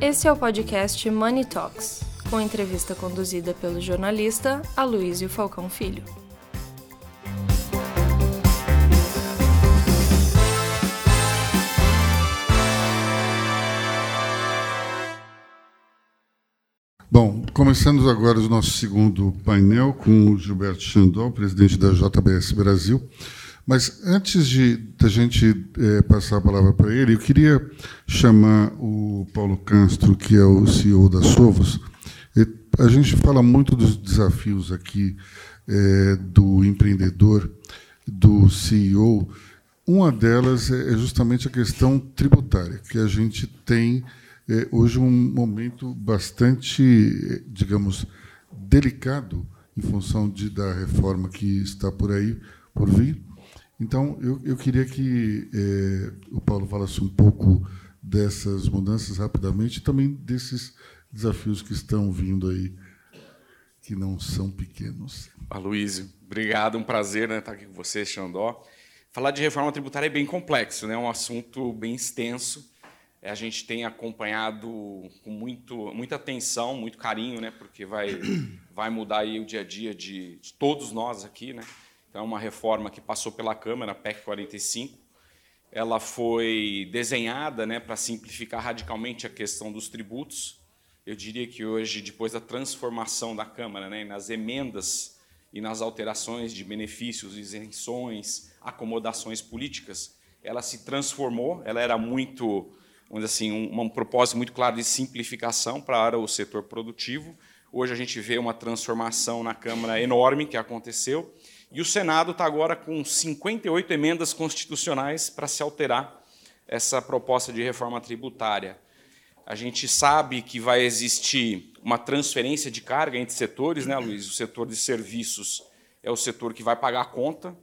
Esse é o podcast Money Talks, com entrevista conduzida pelo jornalista Aloysio Falcão Filho. Bom, começando agora o nosso segundo painel com o Gilberto Xandol, presidente da JBS Brasil. Mas antes de da gente é, passar a palavra para ele, eu queria chamar o Paulo Castro, que é o CEO da Sovos. A gente fala muito dos desafios aqui é, do empreendedor, do CEO. Uma delas é justamente a questão tributária, que a gente tem é, hoje um momento bastante, digamos, delicado em função de, da reforma que está por aí por vir então, eu, eu queria que é, o Paulo falasse um pouco dessas mudanças rapidamente e também desses desafios que estão vindo aí, que não são pequenos. Aloysio, obrigado, um prazer né, estar aqui com você, Xandó. Falar de reforma tributária é bem complexo, né, é um assunto bem extenso. A gente tem acompanhado com muito, muita atenção, muito carinho, né, porque vai, vai mudar aí o dia a dia de, de todos nós aqui, né? Então, uma reforma que passou pela Câmara, PEC 45. Ela foi desenhada né, para simplificar radicalmente a questão dos tributos. Eu diria que hoje, depois da transformação da Câmara, né, nas emendas e nas alterações de benefícios, isenções, acomodações políticas, ela se transformou. Ela era muito, vamos assim, um, um propósito muito claro de simplificação para o setor produtivo. Hoje a gente vê uma transformação na Câmara enorme que aconteceu e o Senado está agora com 58 emendas constitucionais para se alterar essa proposta de reforma tributária. A gente sabe que vai existir uma transferência de carga entre setores, né, Luiz? O setor de serviços é o setor que vai pagar a conta.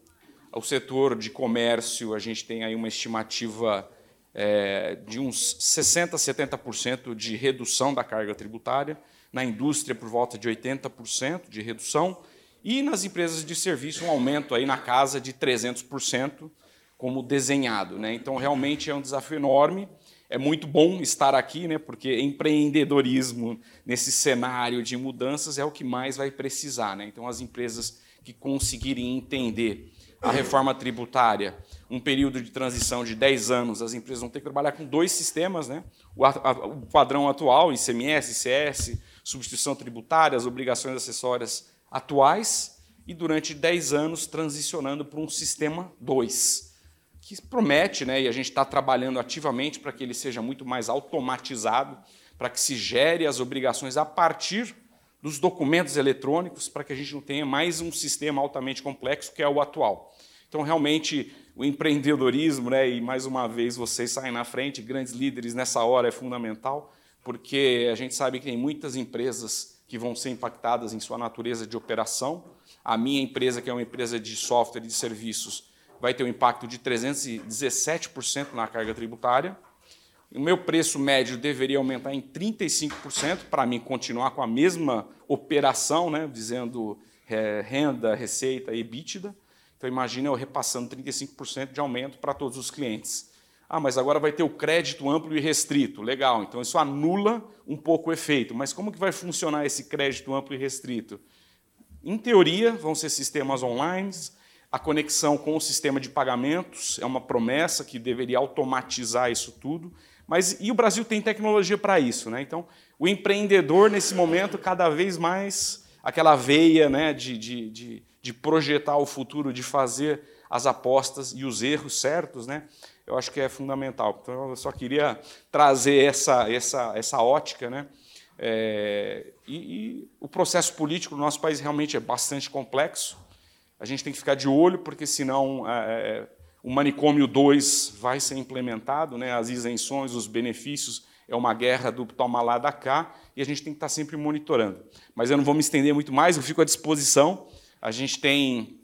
O setor de comércio, a gente tem aí uma estimativa é, de uns 60% a 70% de redução da carga tributária. Na indústria, por volta de 80% de redução e nas empresas de serviço, um aumento aí na casa de 300%, como desenhado. Né? Então, realmente é um desafio enorme. É muito bom estar aqui, né? porque empreendedorismo nesse cenário de mudanças é o que mais vai precisar. Né? Então, as empresas que conseguirem entender a reforma tributária, um período de transição de 10 anos, as empresas vão ter que trabalhar com dois sistemas, né? o, a, o padrão atual, ICMS, ICS, substituição tributária, as obrigações acessórias atuais e durante 10 anos transicionando para um sistema 2, que promete, né, e a gente está trabalhando ativamente para que ele seja muito mais automatizado, para que se gere as obrigações a partir dos documentos eletrônicos, para que a gente não tenha mais um sistema altamente complexo que é o atual. Então, realmente, o empreendedorismo, né, e mais uma vez vocês saem na frente, grandes líderes nessa hora é fundamental, porque a gente sabe que tem muitas empresas que vão ser impactadas em sua natureza de operação. A minha empresa, que é uma empresa de software e de serviços, vai ter um impacto de 317% na carga tributária. O meu preço médio deveria aumentar em 35% para mim continuar com a mesma operação, né, dizendo é, renda, receita e EBITDA. Então imagina eu repassando 35% de aumento para todos os clientes. Ah, mas agora vai ter o crédito amplo e restrito. Legal, então isso anula um pouco o efeito. Mas como que vai funcionar esse crédito amplo e restrito? Em teoria, vão ser sistemas online, a conexão com o sistema de pagamentos é uma promessa que deveria automatizar isso tudo. Mas e o Brasil tem tecnologia para isso, né? Então, o empreendedor nesse momento cada vez mais aquela veia, né, de, de, de, de projetar o futuro, de fazer as apostas e os erros certos, né? Eu acho que é fundamental. Então, eu só queria trazer essa, essa, essa ótica. Né? É, e, e, o processo político no nosso país realmente é bastante complexo. A gente tem que ficar de olho, porque senão é, é o manicômio 2 vai ser implementado, né? as isenções, os benefícios, é uma guerra do toma lá da cá, e a gente tem que estar sempre monitorando. Mas eu não vou me estender muito mais, eu fico à disposição. A gente tem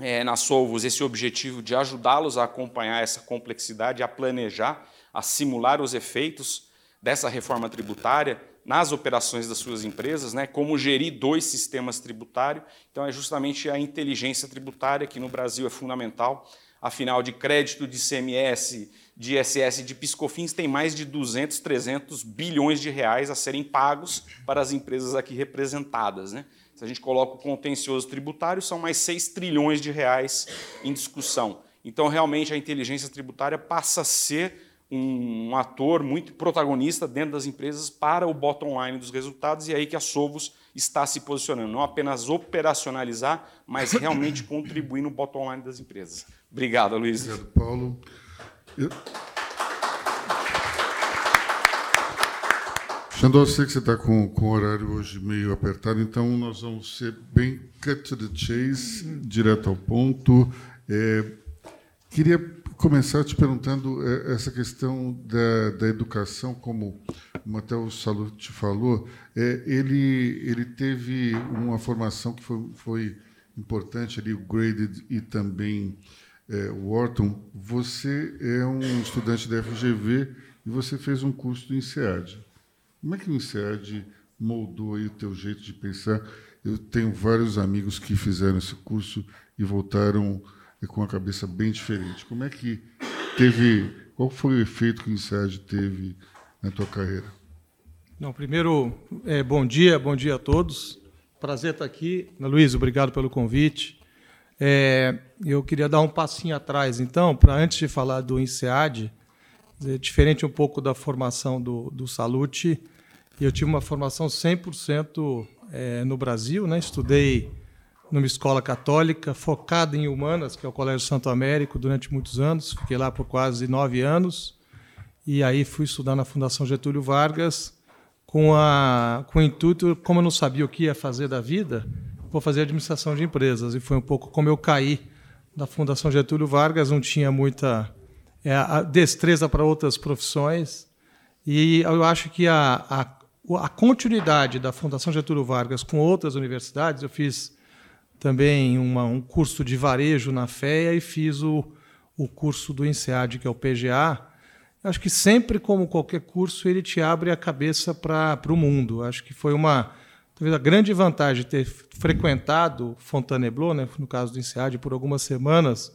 é, na Solvos esse objetivo de ajudá-los a acompanhar essa complexidade, a planejar, a simular os efeitos dessa reforma tributária nas operações das suas empresas, né, como gerir dois sistemas tributários. Então, é justamente a inteligência tributária que no Brasil é fundamental. Afinal, de crédito de CMS, de ISS de Piscofins tem mais de 200, 300 bilhões de reais a serem pagos para as empresas aqui representadas. Né? Se a gente coloca o contencioso tributário, são mais 6 trilhões de reais em discussão. Então, realmente, a inteligência tributária passa a ser um, ator muito protagonista dentro das empresas para o bottom line dos resultados, e é aí que a Sovos está se posicionando. Não apenas operacionalizar, mas realmente contribuir no bottom line das empresas. Obrigado, Luiz. Obrigado, Paulo. Eu... Xandó, eu sei que você está com, com o horário hoje meio apertado, então nós vamos ser bem cut to the chase, direto ao ponto. É, queria começar te perguntando é, essa questão da, da educação, como o Matheus Salute falou, é, ele, ele teve uma formação que foi, foi importante ali, o Graded e também é, Wharton, você é um estudante da FGV e você fez um curso do INSEAD. Como é que o INSEAD moldou o teu jeito de pensar? Eu tenho vários amigos que fizeram esse curso e voltaram com a cabeça bem diferente. Como é que teve, qual foi o efeito que o INSEAD teve na tua carreira? Não, primeiro, é, bom dia, bom dia a todos. Prazer estar aqui. Luiz, obrigado pelo convite. É, eu queria dar um passinho atrás, então, para antes de falar do INSEAD, diferente um pouco da formação do, do Salute, eu tive uma formação 100% é, no Brasil, né? estudei numa escola católica focada em humanas, que é o Colégio Santo Américo, durante muitos anos, fiquei lá por quase nove anos, e aí fui estudar na Fundação Getúlio Vargas, com, a, com o intuito, como eu não sabia o que ia fazer da vida, vou fazer administração de empresas. E foi um pouco como eu caí da Fundação Getúlio Vargas, não tinha muita é, destreza para outras profissões. E eu acho que a, a, a, continuidade da Fundação Getúlio Vargas com outras universidades, eu fiz também uma, um curso de varejo na FEA e fiz o, o curso do INSEAD, que é o PGA. Acho que sempre, como qualquer curso, ele te abre a cabeça para o mundo. Acho que foi uma Talvez a grande vantagem de ter frequentado Fontainebleau, né, no caso do INSEAD, por algumas semanas,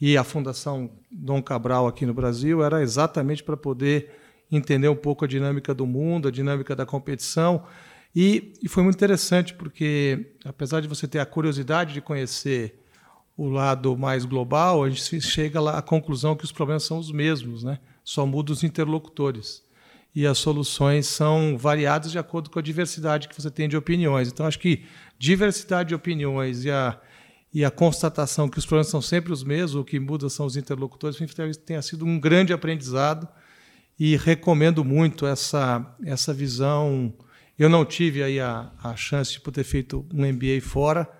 e a Fundação Dom Cabral aqui no Brasil, era exatamente para poder entender um pouco a dinâmica do mundo, a dinâmica da competição. E, e, foi muito interessante, porque apesar de você ter a curiosidade de conhecer o lado mais global, a gente chega lá à conclusão que os problemas são os mesmos, né? só muda os interlocutores e as soluções são variadas de acordo com a diversidade que você tem de opiniões. Então, acho que diversidade de opiniões e a, e a constatação que os problemas são sempre os mesmos, o que muda são os interlocutores, tenha sido um grande aprendizado e recomendo muito essa, essa visão. Eu não tive aí a, a chance de poder feito um MBA fora,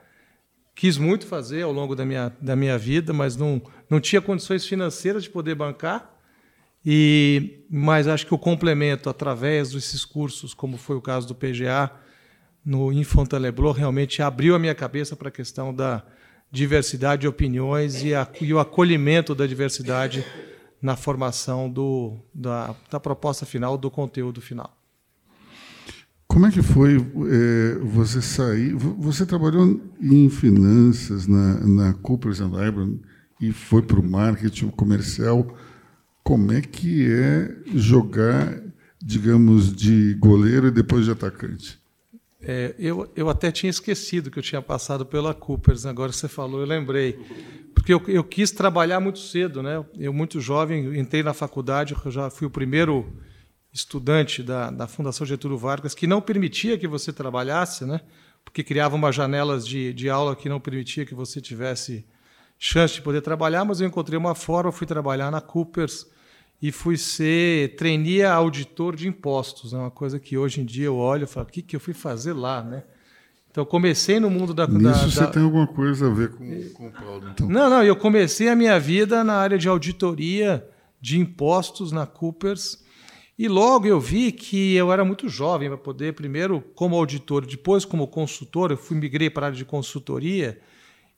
quis muito fazer ao longo da minha, da minha vida, mas não, não tinha condições financeiras de poder bancar. E, mas acho que o complemento através desses cursos, como foi o caso do PGA no Infontainebleau, realmente abriu a minha cabeça para a questão da diversidade de opiniões e, a, e, o acolhimento da diversidade na formação do, da, da proposta final, do conteúdo final. Como é que foi é, você sair? Você trabalhou em finanças na, na Cooper Lybrand e foi para o marketing comercial como é que é jogar, digamos, de goleiro e depois de atacante? É, eu, eu até tinha esquecido que eu tinha passado pela Coopers, agora você falou, eu lembrei. Porque eu, eu quis trabalhar muito cedo, né? Eu, muito jovem, entrei na faculdade, eu já fui o primeiro estudante da, da Fundação Getúlio Vargas, que não permitia que você trabalhasse, né? porque criava umas janelas de, de aula que não permitia que você tivesse chance de poder trabalhar, mas eu encontrei uma forma, fui trabalhar na Coopers, e fui ser trainee auditor de impostos, né? uma coisa que hoje em dia eu olho e falo, o que, que eu fui fazer lá, né? Então comecei no mundo da. Nisso da, você tem alguma coisa a ver com, com o Paulo, então? Não, não, eu comecei a minha vida na área de auditoria de impostos na Coopers. E logo eu vi que eu era muito jovem para poder, primeiro como auditor, depois como consultor, eu fui migrei para a área de consultoria.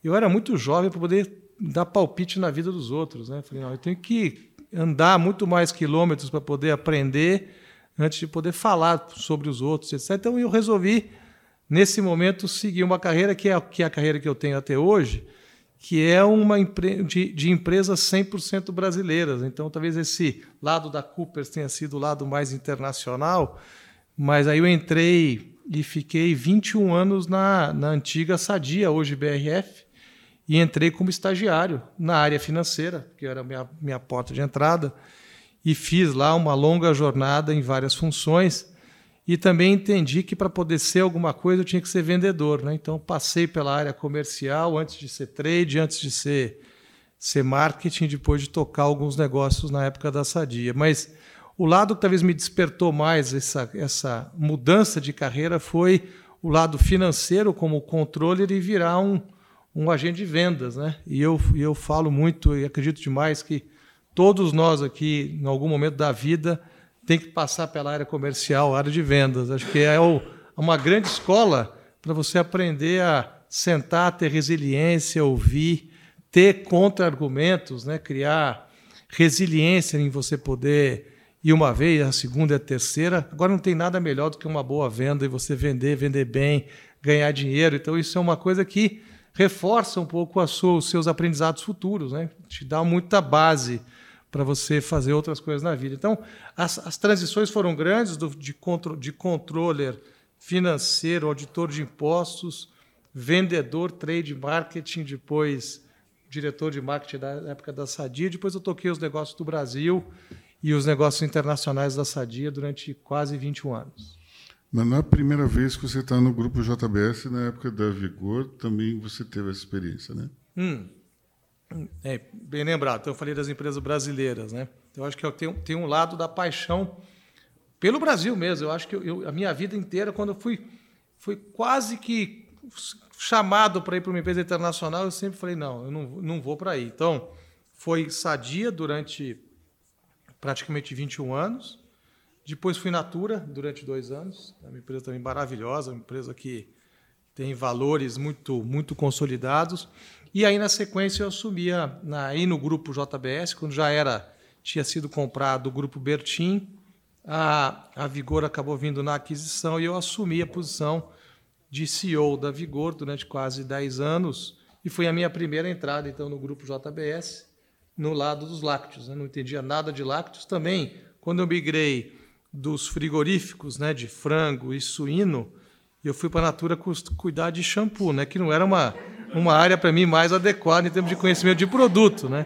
Eu era muito jovem para poder dar palpite na vida dos outros. Né? Falei, não, eu tenho que andar muito mais quilômetros para poder aprender antes de poder falar sobre os outros, etc. Então eu resolvi, nesse momento, seguir uma carreira que é, que é a carreira que eu tenho até hoje, que é uma empre de, de empresas 100% brasileiras. Então, talvez esse lado da Coopers tenha sido o lado mais internacional, mas aí eu entrei e fiquei 21 anos na, na antiga Sadia, hoje BRF, e entrei como estagiário na área financeira, que era a minha, minha porta de entrada, e fiz lá uma longa jornada em várias funções. E também entendi que para poder ser alguma coisa eu tinha que ser vendedor. Né? Então passei pela área comercial antes de ser trade, antes de ser, ser marketing, depois de tocar alguns negócios na época da Sadia. Mas o lado que talvez me despertou mais essa, essa mudança de carreira foi o lado financeiro como controller e virar um, um agente de vendas. Né? E eu, eu falo muito e acredito demais que todos nós aqui, em algum momento da vida, tem que passar pela área comercial, área de vendas. Acho que é uma grande escola para você aprender a sentar, ter resiliência, ouvir, ter contra-argumentos, né? criar resiliência em você poder ir uma vez, a segunda e a terceira. Agora não tem nada melhor do que uma boa venda e você vender, vender bem, ganhar dinheiro. Então isso é uma coisa que reforça um pouco sua, os seus aprendizados futuros, né? Te dá muita base para você fazer outras coisas na vida. Então, as, as transições foram grandes do, de, contro, de controller financeiro, auditor de impostos, vendedor, trade marketing, depois diretor de marketing da época da Sadia, depois eu toquei os negócios do Brasil e os negócios internacionais da Sadia durante quase 21 anos. Mas não é primeira vez que você está no grupo JBS, na época da Vigor, também você teve essa experiência, né? Hum. É, bem lembrado. Então, eu falei das empresas brasileiras, né? Eu acho que eu tenho, tenho um lado da paixão pelo Brasil mesmo. Eu acho que eu, a minha vida inteira, quando eu fui, fui quase que chamado para ir para uma empresa internacional, eu sempre falei, não, eu não, não vou para aí. Então, foi sadia durante praticamente 21 anos. Depois fui Natura durante dois anos, é uma empresa também maravilhosa, uma empresa que tem valores muito muito consolidados. E aí na sequência eu assumia na, aí no grupo JBS, quando já era tinha sido comprado o grupo Bertin, a, a Vigor acabou vindo na aquisição e eu assumi a posição de CEO da Vigor durante quase 10 anos e foi a minha primeira entrada então no grupo JBS no lado dos lácteos. Eu né? não entendia nada de lácteos também. Quando eu migrei dos frigoríficos, né, de frango e suíno, eu fui para a Natura cuidar de shampoo, né, que não era uma, uma área para mim mais adequada em termos de conhecimento de produto, né?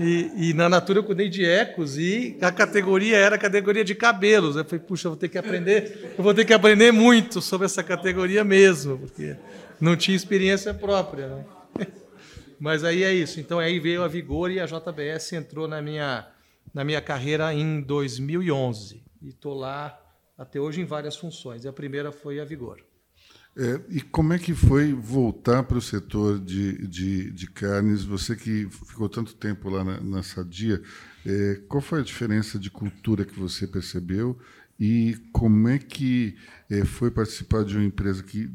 E, e, na Natura eu cuidei de ecos e a categoria era a categoria de cabelos. Eu falei, puxa, eu vou ter que aprender, eu vou ter que aprender muito sobre essa categoria mesmo, porque não tinha experiência própria. Né? Mas aí é isso. Então aí veio a Vigor e a JBS entrou na minha, na minha carreira em 2011 e estou lá até hoje em várias funções. E a primeira foi a Vigor. É, e como é que foi voltar para o setor de, de, de, carnes? Você que ficou tanto tempo lá na, na Sadia, é, qual foi a diferença de cultura que você percebeu e como é que é, foi participar de uma empresa que,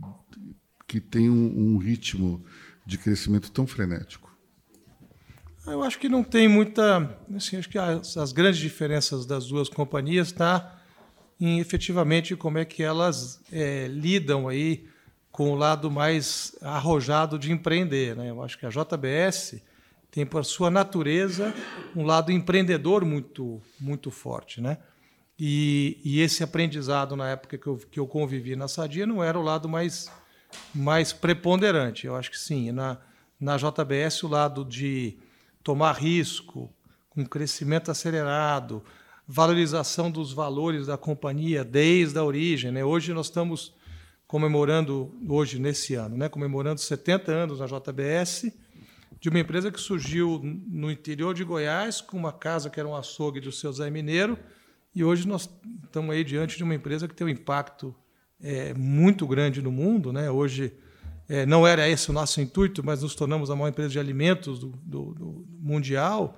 que tem um, um ritmo de crescimento tão frenético? Eu acho que não tem muita. Assim, acho que as, as grandes diferenças das duas companhias está em efetivamente como é que elas é, lidam aí com o lado mais arrojado de empreender. Né? Eu acho que a JBS tem por sua natureza um lado empreendedor muito muito forte, né? E, e esse aprendizado na época que eu, que eu convivi na Sadia não era o lado mais mais preponderante. Eu acho que sim. Na, na JBS, o lado de tomar risco, com crescimento acelerado, valorização dos valores da companhia desde a origem. Né? Hoje nós estamos comemorando, hoje nesse ano, né? comemorando 70 anos na JBS, de uma empresa que surgiu no interior de Goiás, com uma casa que era um açougue do seu Zé Mineiro, e hoje nós estamos aí diante de uma empresa que tem um impacto é, muito grande no mundo. Né? Hoje, é, não era esse o nosso intuito, mas nos tornamos a maior empresa de alimentos do, do, do mundial,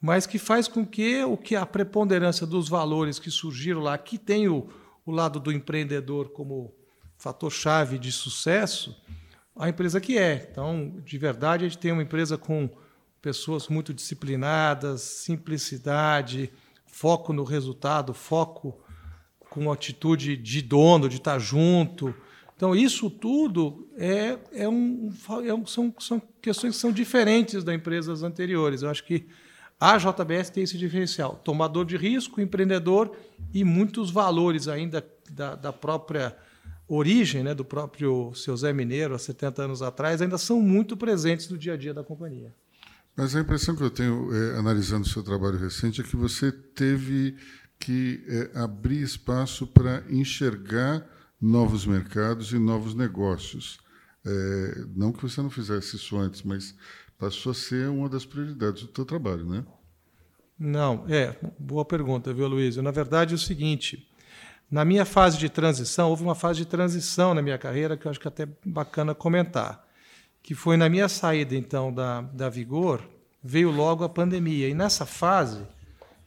mas que faz com que o que a preponderância dos valores que surgiram lá, que tem o, o lado do empreendedor como fator chave de sucesso, a empresa que é. Então, de verdade, a gente tem uma empresa com pessoas muito disciplinadas, simplicidade, foco no resultado, foco com atitude de dono, de estar junto, Então, isso tudo é, é um, é um, são, são questões que são diferentes das empresas anteriores. Eu acho que a JBS tem esse diferencial: tomador de risco, empreendedor e muitos valores ainda da, da própria origem, né, do próprio seu Zé Mineiro, há 70 anos atrás, ainda são muito presentes no dia a dia da companhia. Mas a impressão que eu tenho, é, analisando o seu trabalho recente, é que você teve que é, abrir espaço para enxergar novos mercados e novos negócios. É, não que você não fizesse isso antes, mas passou a ser uma das prioridades do seu trabalho, né? Não, é, boa pergunta, viu, Luiz? Na verdade, é o seguinte, na minha fase de transição, houve uma fase de transição na minha carreira que eu acho que é até bacana comentar, que foi na minha saída, então, da, da Vigor, veio logo a pandemia, e nessa fase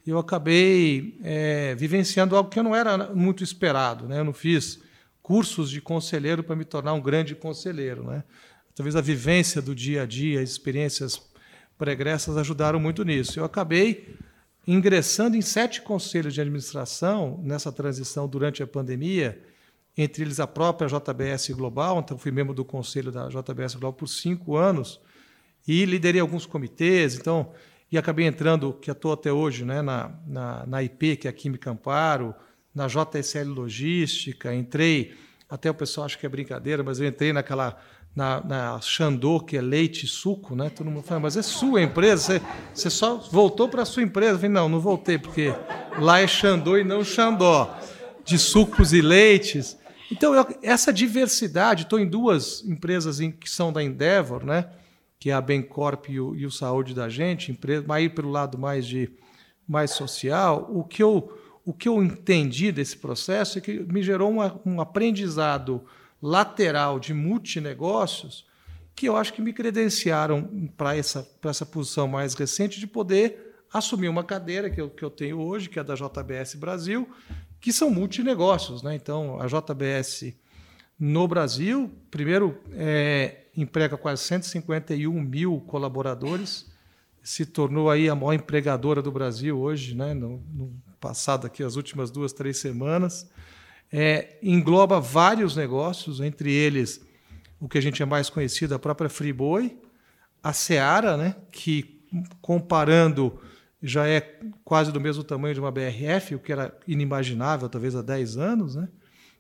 eu acabei é, vivenciando algo que não era muito esperado, né? Eu não fiz cursos de conselheiro para me tornar um grande conselheiro, né? Talvez a vivência do dia a dia, as experiências pregressas ajudaram muito nisso. Eu acabei ingressando em sete conselhos de administração nessa transição durante a pandemia, entre eles a própria JBS Global, então fui membro do conselho da JBS Global por cinco anos e liderei alguns comitês, então e acabei entrando, que estou até hoje, né, na, na, na IP, que é a Química Amparo, na JSL Logística, entrei, até o pessoal acha que é brincadeira, mas eu entrei naquela na, na Xandô, que é leite e suco, né? Todo mundo fala, mas é sua empresa, você, você só voltou para a sua empresa. Eu falei, não, não voltei, porque lá é Xandô e não Xandó, de sucos e leites. Então, eu, essa diversidade, estou em duas empresas em, que são da Endeavor, né? que é a Bencorp e o, e o Saúde da Gente, empresa, aí pelo lado mais de mais social, o que eu, o que eu entendi desse processo é que me gerou uma, um aprendizado lateral de multinegócios que eu acho que me credenciaram para essa, essa posição mais recente de poder assumir uma cadeira que eu, que eu tenho hoje, que é da JBS Brasil, que são multinegócios. Né? Então, a JBS no Brasil, primeiro, é, emprega quase 151 mil colaboradores, se tornou aí a maior empregadora do Brasil hoje, né? no, no passado aqui, as últimas duas, três semanas é, engloba vários negócios, entre eles o que a gente é mais conhecido, a própria Friboi, a Seara, né, que comparando já é quase do mesmo tamanho de uma BRF, o que era inimaginável talvez há 10 anos. Né?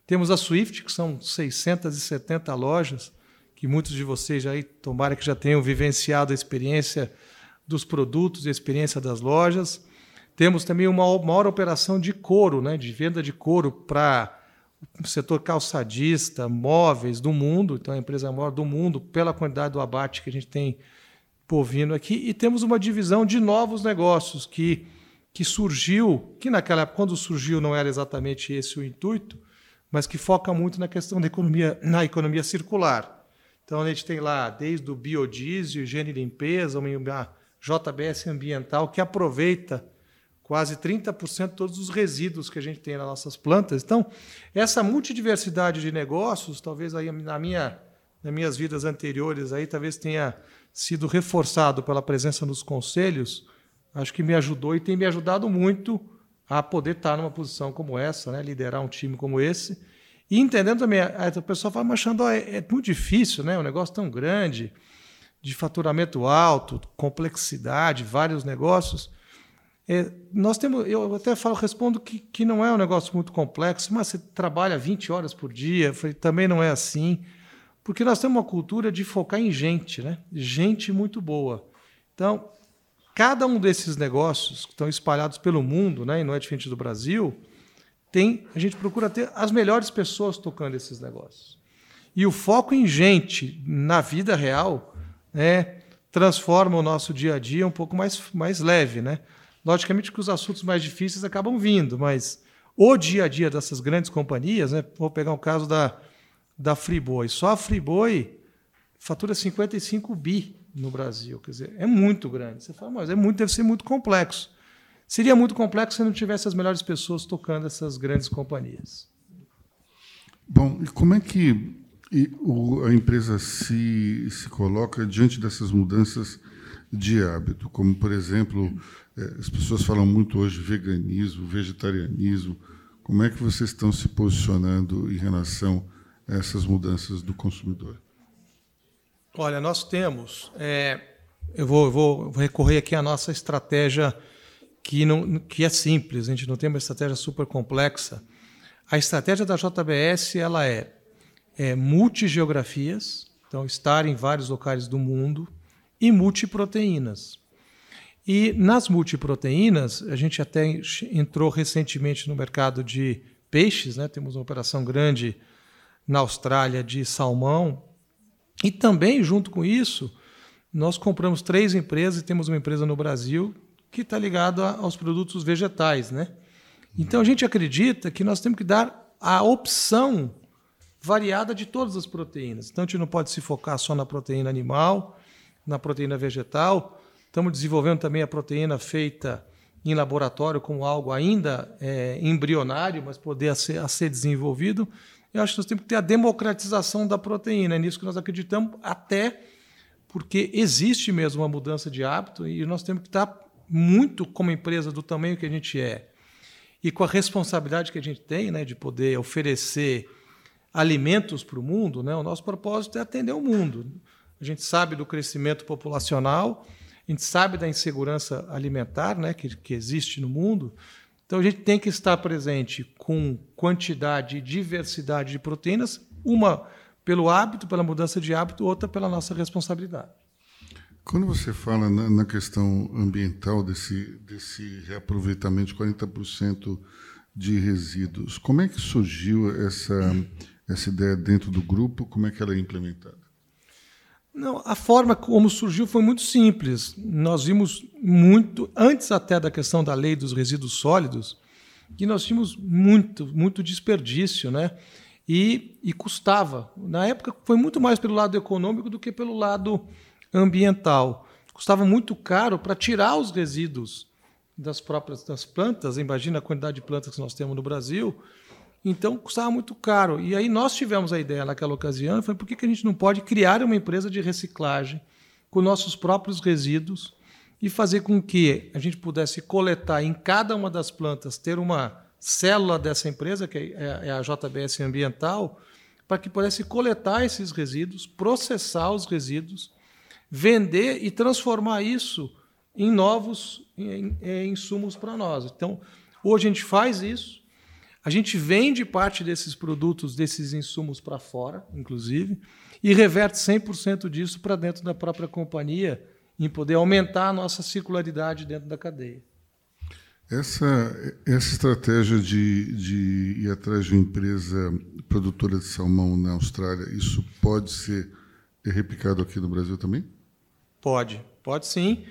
Temos a Swift, que são 670 lojas, que muitos de vocês já tomara que já tenham vivenciado a experiência dos produtos e a experiência das lojas. Temos também uma maior operação de couro, né, de venda de couro para o setor calçadista, móveis do mundo, então a empresa maior do mundo, pela quantidade do abate que a gente tem bovino aqui, e temos uma divisão de novos negócios que, que surgiu, que naquela época, quando surgiu, não era exatamente esse o intuito, mas que foca muito na questão da economia, na economia circular. Então a gente tem lá desde o biodiesel, higiene e limpeza, uma JBS ambiental que aproveita quase 30% de todos os resíduos que a gente tem nas nossas plantas. Então, essa multidiversidade de negócios, talvez aí na minha, nas minhas vidas anteriores, aí talvez tenha sido reforçado pela presença nos conselhos, acho que me ajudou e tem me ajudado muito a poder estar numa posição como essa, né? liderar um time como esse. E entendendo também, a pessoa fala, mas Xandó, é, é muito difícil, né? um negócio tão grande, de faturamento alto, complexidade, vários negócios. É, nós temos, eu até falo, respondo que, que não é um negócio muito complexo, mas você trabalha 20 horas por dia, também não é assim, porque nós temos uma cultura de focar em gente, né? gente muito boa. Então, cada um desses negócios que estão espalhados pelo mundo, né, e não é diferente do Brasil, tem, a gente procura ter as melhores pessoas tocando esses negócios. E o foco em gente na vida real né, transforma o nosso dia a dia um pouco mais, mais leve, né? Logicamente que os assuntos mais difíceis acabam vindo, mas o dia a dia dessas grandes companhias, né? vou pegar o caso da, da Friboi. Só a Friboi fatura 55 bi no Brasil. Quer dizer, é muito grande. Você fala, mas é muito, deve ser muito complexo. Seria muito complexo se não tivesse as melhores pessoas tocando essas grandes companhias. Bom, e como é que a empresa se, se coloca diante dessas mudanças de hábito? Como, por exemplo, é, as pessoas falam muito hoje veganismo, vegetarianismo. Como é que vocês estão se posicionando em relação a essas mudanças do consumidor? Olha, nós temos. É, eu, vou, vou recorrer aqui à nossa estratégia que, não, que é simples, a gente não tem uma estratégia super complexa. A estratégia da JBS ela é, é multigeografias, então estar em vários locais do mundo, e multiproteínas. E nas multiproteínas, a gente até entrou recentemente no mercado de peixes, né? temos uma operação grande na Austrália de salmão, e também, junto com isso, nós compramos três empresas e temos uma empresa no Brasil que está ligada aos produtos vegetais. Né? Então a gente acredita que nós temos que dar a opção variada de todas as proteínas. Então a gente não pode se focar só na proteína animal, na proteína vegetal. Estamos desenvolvendo também a proteína feita em laboratório como algo ainda é, embrionário, mas poder a ser, a ser desenvolvido. Eu acho que nós temos que ter a democratização da proteína, é nisso que nós acreditamos, até porque existe mesmo uma mudança de hábito e nós temos que estar muito como empresa do tamanho que a gente é e com a responsabilidade que a gente tem né, de poder oferecer alimentos para o mundo, né, o nosso propósito é atender o mundo. A gente sabe do crescimento populacional, a gente sabe da insegurança alimentar né, que, que existe no mundo. Então a gente tem que estar presente com quantidade e diversidade de proteínas, uma pelo hábito, pela mudança de hábito, outra pela nossa responsabilidade. Quando você fala na, na questão ambiental desse, desse reaproveitamento de 40% de resíduos, como é que surgiu essa, essa ideia dentro do grupo? Como é que ela é implementada? Não, a forma como surgiu foi muito simples. Nós vimos muito, antes até da questão da lei dos resíduos sólidos, que nós tínhamos muito, muito desperdício, né? E, e custava. Na época foi muito mais pelo lado econômico do que pelo lado ambiental. Custava muito caro para tirar os resíduos das próprias das plantas. Imagina a quantidade de plantas que nós temos no Brasil. Então custava muito caro. E aí nós tivemos a ideia naquela ocasião, foi por que a gente não pode criar uma empresa de reciclagem com nossos próprios resíduos e fazer com que a gente pudesse coletar em cada uma das plantas, ter uma célula dessa empresa, que é, é a JBS Ambiental, para que pudesse coletar esses resíduos, processar os resíduos, vender e transformar isso em novos insumos para nós. Então, hoje a gente faz isso, a gente vende parte desses produtos, desses insumos para fora, inclusive, e reverte 100% disso para dentro da própria companhia, em poder aumentar a nossa circularidade dentro da cadeia. Essa, essa estratégia de, de ir atrás de uma empresa produtora de salmão na Austrália, isso pode ser replicado aqui no Brasil também? Pode, pode sim.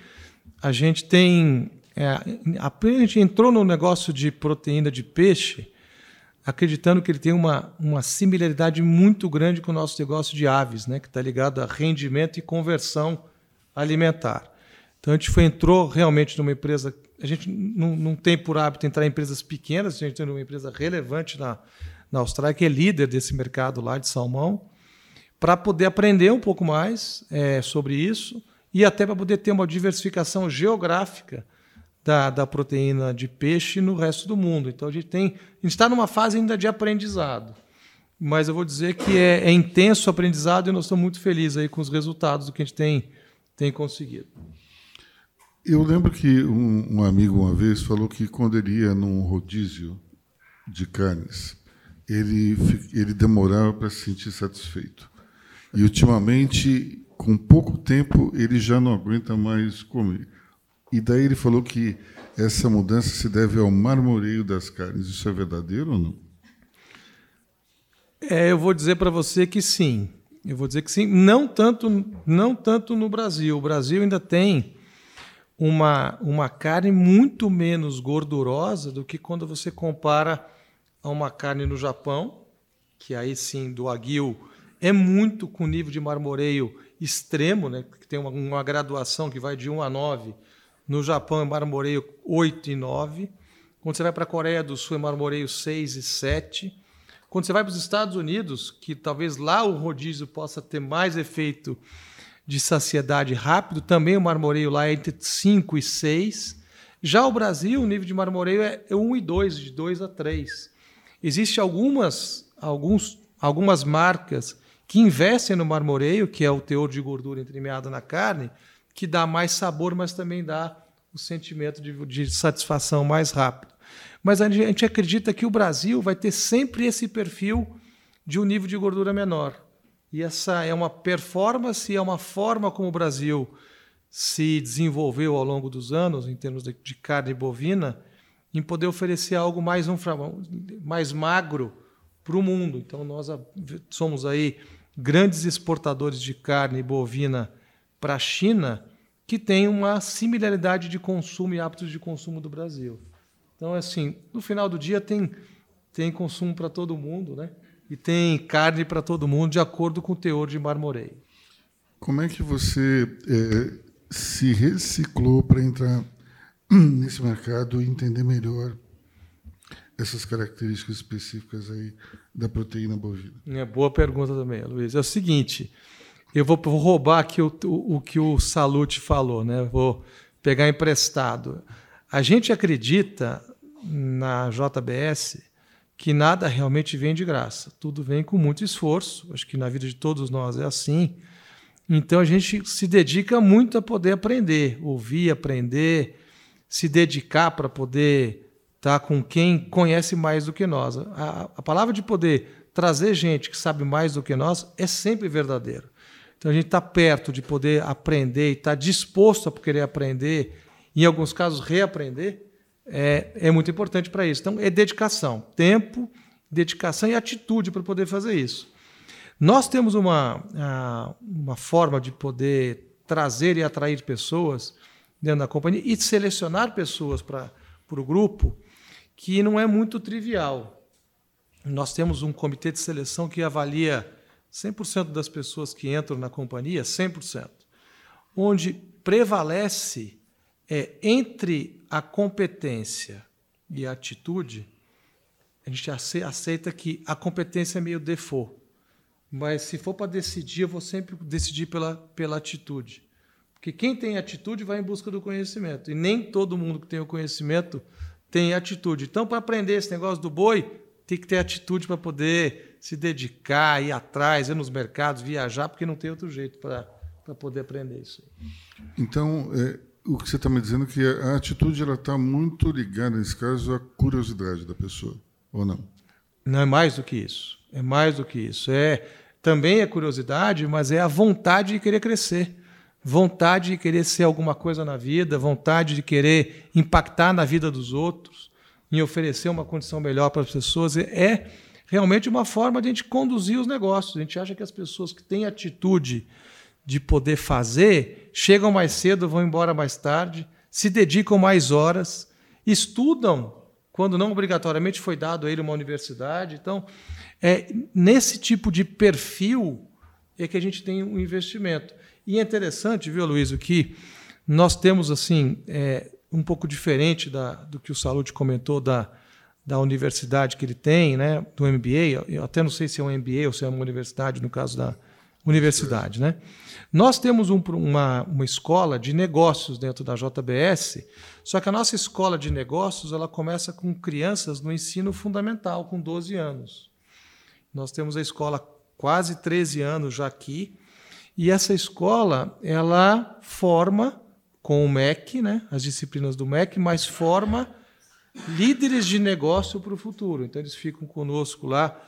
A gente tem. É, a gente entrou no negócio de proteína de peixe acreditando que ele tem uma, uma similaridade muito grande com o nosso negócio de aves, né, que está ligado a rendimento e conversão alimentar. Então a gente foi, entrou realmente numa empresa. A gente não, não tem por hábito entrar em empresas pequenas, a gente tem uma empresa relevante na, na Austrália, que é líder desse mercado lá de salmão, para poder aprender um pouco mais é, sobre isso e até para poder ter uma diversificação geográfica da, da proteína de peixe no resto do mundo. Então a gente está numa fase ainda de aprendizado, mas eu vou dizer que é, é intenso o aprendizado e nós estamos muito felizes aí com os resultados do que a gente tem, tem conseguido. Eu lembro que um, um amigo uma vez falou que quando ele ia num rodízio de carnes, ele, ele demorava para se sentir satisfeito. E ultimamente, com pouco tempo, ele já não aguenta mais comer. E daí ele falou que essa mudança se deve ao marmoreio das carnes. Isso é verdadeiro ou não? É, eu vou dizer para você que sim. Eu vou dizer que sim. Não tanto, não tanto no Brasil. O Brasil ainda tem uma, uma carne muito menos gordurosa do que quando você compara a uma carne no Japão, que aí sim do aguil é muito com nível de marmoreio extremo, né, que tem uma, uma graduação que vai de 1 a 9 no Japão é marmoreio 8 e 9. Quando você vai para a Coreia do Sul é marmoreio 6 e 7. Quando você vai para os Estados Unidos, que talvez lá o rodízio possa ter mais efeito de saciedade rápido, também o marmoreio lá é entre 5 e 6. Já o Brasil, o nível de marmoreio é 1 e 2, de 2 a 3. Existem algumas, alguns, algumas marcas que investem no marmoreio, que é o teor de gordura entremeada na carne, que dá mais sabor, mas também dá o sentimento de, de satisfação mais rápido. Mas a gente acredita que o Brasil vai ter sempre esse perfil de um nível de gordura menor. E essa é uma performance, é uma forma como o Brasil se desenvolveu ao longo dos anos, em termos de, de carne bovina, em poder oferecer algo mais, um, mais magro para o mundo. Então, nós somos aí grandes exportadores de carne bovina para a China, que tem uma similaridade de consumo e hábitos de consumo do Brasil. Então, assim, no final do dia tem, tem consumo para todo mundo, né? E tem carne para todo mundo, de acordo com o teor de marmoreio. Como é que você é, se reciclou para entrar nesse mercado e entender melhor essas características específicas aí da proteína bovina? É boa pergunta também, Luiz. É o seguinte, eu vou, vou roubar aqui o, o, o, que o Salute falou, né? Vou pegar emprestado. A gente acredita na JBS que nada realmente vem de graça. Tudo vem com muito esforço. Acho que na vida de todos nós é assim. Então a gente se dedica muito a poder aprender, ouvir, aprender, se dedicar para poder estar tá com quem conhece mais do que nós. A, a palavra de poder trazer gente que sabe mais do que nós é sempre verdadeira. Então a gente está perto de poder aprender e está disposto a querer aprender, em alguns casos reaprender, é, é muito importante para isso. Então é dedicação, tempo, dedicação e atitude para poder fazer isso. Nós temos uma, uma forma de poder trazer e atrair pessoas dentro da companhia e selecionar pessoas para o grupo que não é muito trivial. Nós temos um comitê de seleção que avalia 100% das pessoas que entram na companhia, 100%, onde prevalece é, entre a competência e a atitude, a gente aceita que a competência é meio default. Mas se for para decidir, eu vou sempre decidir pela, pela atitude. Porque quem tem atitude vai em busca do conhecimento. E nem todo mundo que tem o conhecimento tem atitude. Então, para aprender esse negócio do boi, tem que ter atitude para poder se dedicar, ir atrás, ir nos mercados, viajar, porque não tem outro jeito para poder aprender isso. Então, é, o que você está me dizendo é que a atitude ela está muito ligada, nesse caso, à curiosidade da pessoa, ou não? Não é mais do que isso. É mais do que isso. É também é curiosidade, mas é a vontade de querer crescer, vontade de querer ser alguma coisa na vida, vontade de querer impactar na vida dos outros, em oferecer uma condição melhor para as pessoas. É realmente uma forma de a gente conduzir os negócios. A gente acha que as pessoas que têm atitude de poder fazer chegam mais cedo, vão embora mais tarde, se dedicam mais horas, estudam quando não obrigatoriamente foi dado a ele uma universidade. Então, é nesse tipo de perfil é que a gente tem um investimento. E é interessante, viu, Luiz, que nós temos assim é, um pouco diferente da, do que o Saúde comentou da da universidade que ele tem, né, do MBA, eu até não sei se é um MBA ou se é uma universidade, no caso da universidade. Né? Nós temos um, uma, uma escola de negócios dentro da JBS, só que a nossa escola de negócios ela começa com crianças no ensino fundamental, com 12 anos. Nós temos a escola quase 13 anos já aqui, e essa escola ela forma com o MEC, né, as disciplinas do MEC, mas forma líderes de negócio para o futuro. Então, eles ficam conosco lá,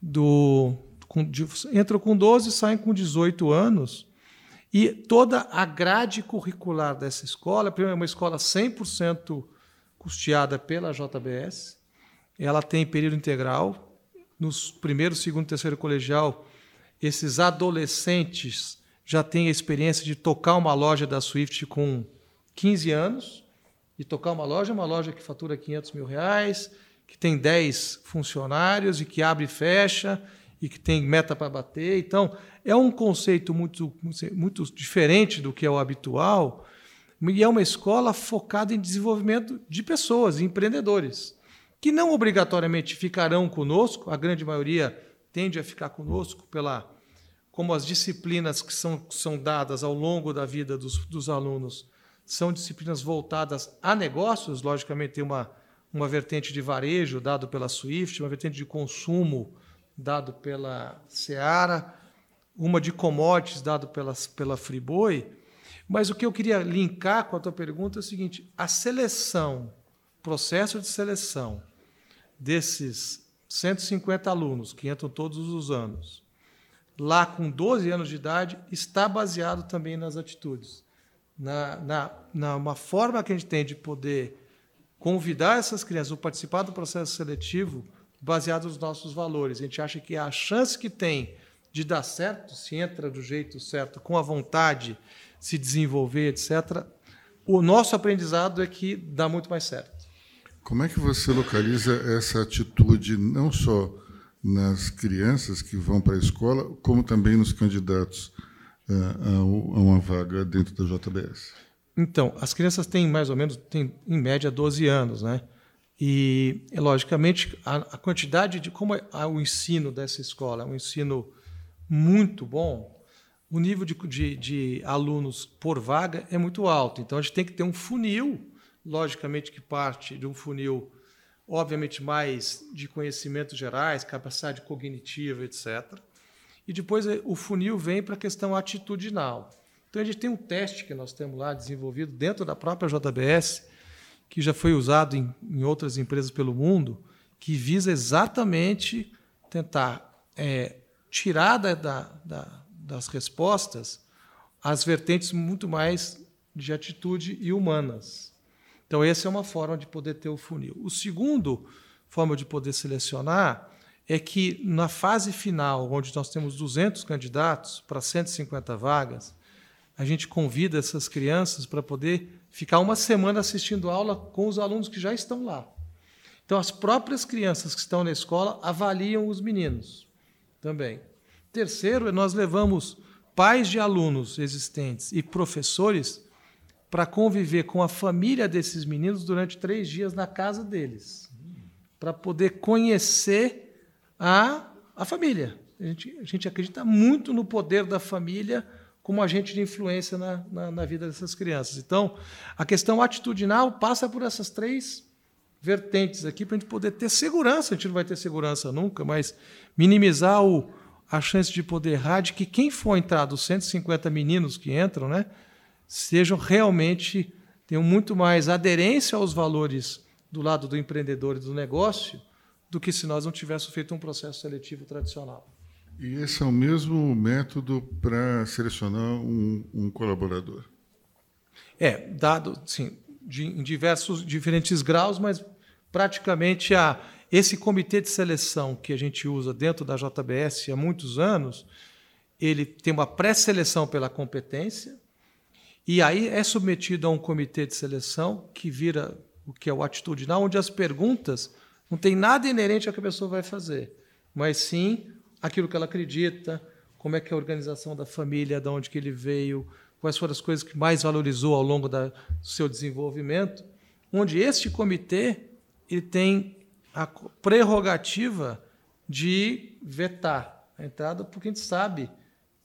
do, com, de, entram com 12, saem com 18 anos. E toda a grade curricular dessa escola, é uma escola 100% custeada pela JBS, ela tem período integral. Nos primeiro, segundo e terceiro colegial, esses adolescentes já têm a experiência de tocar uma loja da Swift com 15 anos de tocar uma loja, uma loja que fatura 500 mil reais, que tem 10 funcionários e que abre e fecha e que tem meta para bater. Então, é um conceito muito, muito diferente do que é o habitual e é uma escola focada em desenvolvimento de pessoas, empreendedores, que não obrigatoriamente ficarão conosco, a grande maioria tende a ficar conosco pela como as disciplinas que são, são dadas ao longo da vida dos, dos alunos são disciplinas voltadas a negócios, logicamente tem uma, uma vertente de varejo dado pela Swift, uma vertente de consumo dado pela Seara, uma de commodities dado pela, pela Friboi. Mas o que eu queria linkar com a tua pergunta é o seguinte: a seleção, processo de seleção desses 150 alunos que entram todos os anos, lá com 12 anos de idade, está baseado também nas atitudes, na, na, na uma forma que a gente tem de poder convidar essas crianças a participar do processo seletivo baseado nos nossos valores. A gente acha que a chance que tem de dar certo, se entra do jeito certo, com a vontade, se desenvolver, etc., o nosso aprendizado é que dá muito mais certo. Como é que você localiza essa atitude não só nas crianças que vão para a escola, como também nos candidatos a uma vaga dentro da JBS? Então, as crianças têm mais ou menos, têm, em média, 12 anos, né? E, logicamente, a, a quantidade de. Como é o ensino dessa escola é um ensino muito bom, o nível de, de, de, alunos por vaga é muito alto. Então, a gente tem que ter um funil, logicamente, que parte de um funil, obviamente, mais de conhecimentos gerais, capacidade cognitiva, etc. E depois eh, o funil vem para a questão atitudinal. Então, a gente tem um teste que nós temos lá desenvolvido dentro da própria JBS, que já foi usado em, em outras empresas pelo mundo, que visa exatamente tentar é, tirar da, da, das respostas as vertentes muito mais de atitude e humanas. Então, essa é uma forma de poder ter o funil. O segundo forma de poder selecionar é que na fase final, onde nós temos 200 candidatos para 150 vagas, a gente convida essas crianças para poder ficar uma semana assistindo aula com os alunos que já estão lá. Então, as próprias crianças que estão na escola avaliam os meninos também. Terceiro, nós levamos pais de alunos existentes e professores para conviver com a família desses meninos durante três dias na casa deles, para poder conhecer a, a família. A gente, a gente acredita muito no poder da família como agente de influência na, na, na, vida dessas crianças. Então, a questão atitudinal passa por essas três vertentes aqui para a gente poder ter segurança. A gente não vai ter segurança nunca, mas minimizar o, a chance de poder errar, de que quem for entrar dos 150 meninos que entram, né, sejam realmente, tenham muito mais aderência aos valores do lado do empreendedor e do negócio do que se nós não tivéssemos feito um processo seletivo tradicional. E esse é o mesmo método para selecionar um, um, colaborador? É, dado, sim, de, em diversos, diferentes graus, mas praticamente a, esse comitê de seleção que a gente usa dentro da JBS há muitos anos, ele tem uma pré-seleção pela competência, e aí é submetido a um comitê de seleção que vira o que é o atitudinal, onde as perguntas não tem nada inerente ao que a pessoa vai fazer, mas sim aquilo que ela acredita, como é que é a organização da família, de onde que ele veio, quais foram as coisas que mais valorizou ao longo da, do seu desenvolvimento, onde este comitê ele tem a prerrogativa de vetar a entrada, porque a gente sabe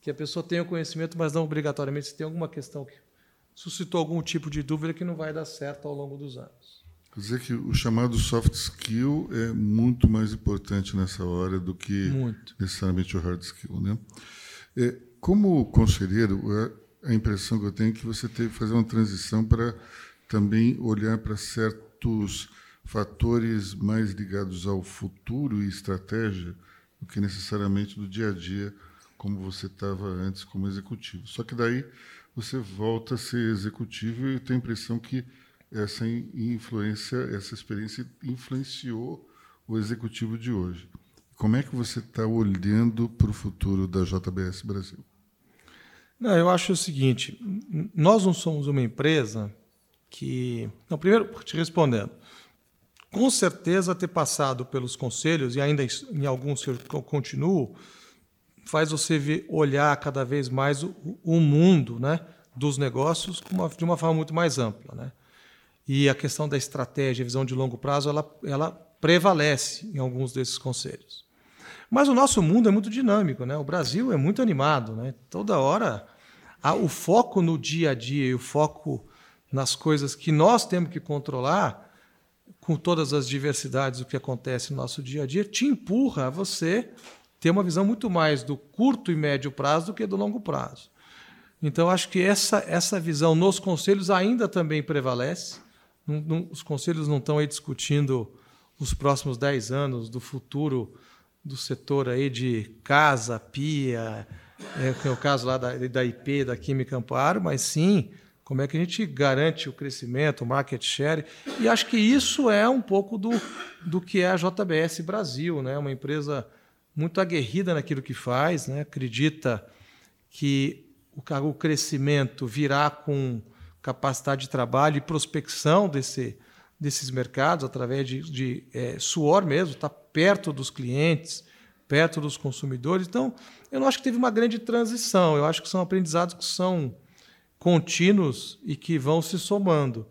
que a pessoa tem o conhecimento, mas não obrigatoriamente se tem alguma questão que suscitou algum tipo de dúvida que não vai dar certo ao longo dos anos. Quer dizer que o chamado soft skill é muito mais importante nessa hora do que muito. necessariamente o hard skill. Né? É, como conselheiro, a impressão que eu tenho é que você teve que fazer uma transição para também olhar para certos fatores mais ligados ao futuro e estratégia do que necessariamente do dia a dia, como você estava antes como executivo. Só que daí você volta a ser executivo e tem a impressão que essa influência, essa experiência influenciou o executivo de hoje. Como é que você está olhando para o futuro da JBS Brasil? Não, eu acho o seguinte: nós não somos uma empresa que. Não, primeiro, te respondendo. Com certeza, ter passado pelos conselhos, e ainda em alguns eu continuo, faz você olhar cada vez mais o, o mundo né, dos negócios de uma forma muito mais ampla. Né? E a questão da estratégia, visão de longo prazo, ela, ela prevalece em alguns desses conselhos. Mas o nosso mundo é muito dinâmico, né? O Brasil é muito animado, né? Toda hora a, o foco no dia a dia e o foco nas coisas que nós temos que controlar, com todas as diversidades do que acontece no nosso dia a dia, te empurra a você ter uma visão muito mais do curto e médio prazo do que do longo prazo. Então, acho que essa, essa visão nos conselhos ainda também prevalece. Não, não, os conselhos não estão aí discutindo os próximos 10 anos do futuro do setor aí de casa, pia, é, é o caso lá da, da IP, da Química Amparo, mas sim como é que a gente garante o crescimento, o market share. E acho que isso é um pouco do, do que é a JBS Brasil, né? uma empresa muito aguerrida naquilo que faz, né? acredita que o, crescimento virá com capacidade de trabalho e prospecção desse, desses mercados através de, de é, suor mesmo, estar tá perto dos clientes, perto dos consumidores. Então, eu não acho que teve uma grande transição. Eu acho que são aprendizados que são contínuos e que vão se somando.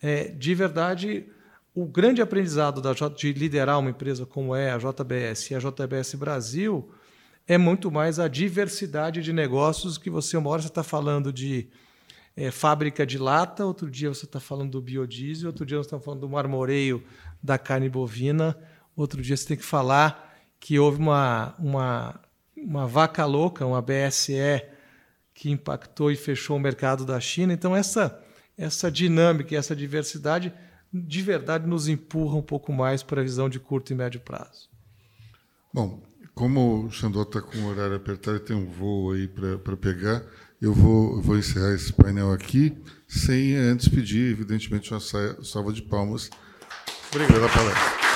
É, de verdade, o grande aprendizado da, de liderar uma empresa como é a JBS e a JBS Brasil é muito mais a diversidade de negócios que você, uma hora você está falando de é, fábrica de lata, outro dia você está falando do biodiesel, outro dia você está falando do marmoreio da carne bovina, outro dia você tem que falar que houve uma, uma, uma vaca louca, uma BSE, que impactou e fechou o mercado da China. Então, essa, essa dinâmica essa diversidade, de verdade, nos empurra um pouco mais para a visão de curto e médio prazo. Bom, como o Xandó está com o horário apertado e tem um voo aí para pegar, eu vou, vou encerrar esse painel aqui, sem antes pedir, evidentemente, uma salva de palmas. Obrigado pela palestra.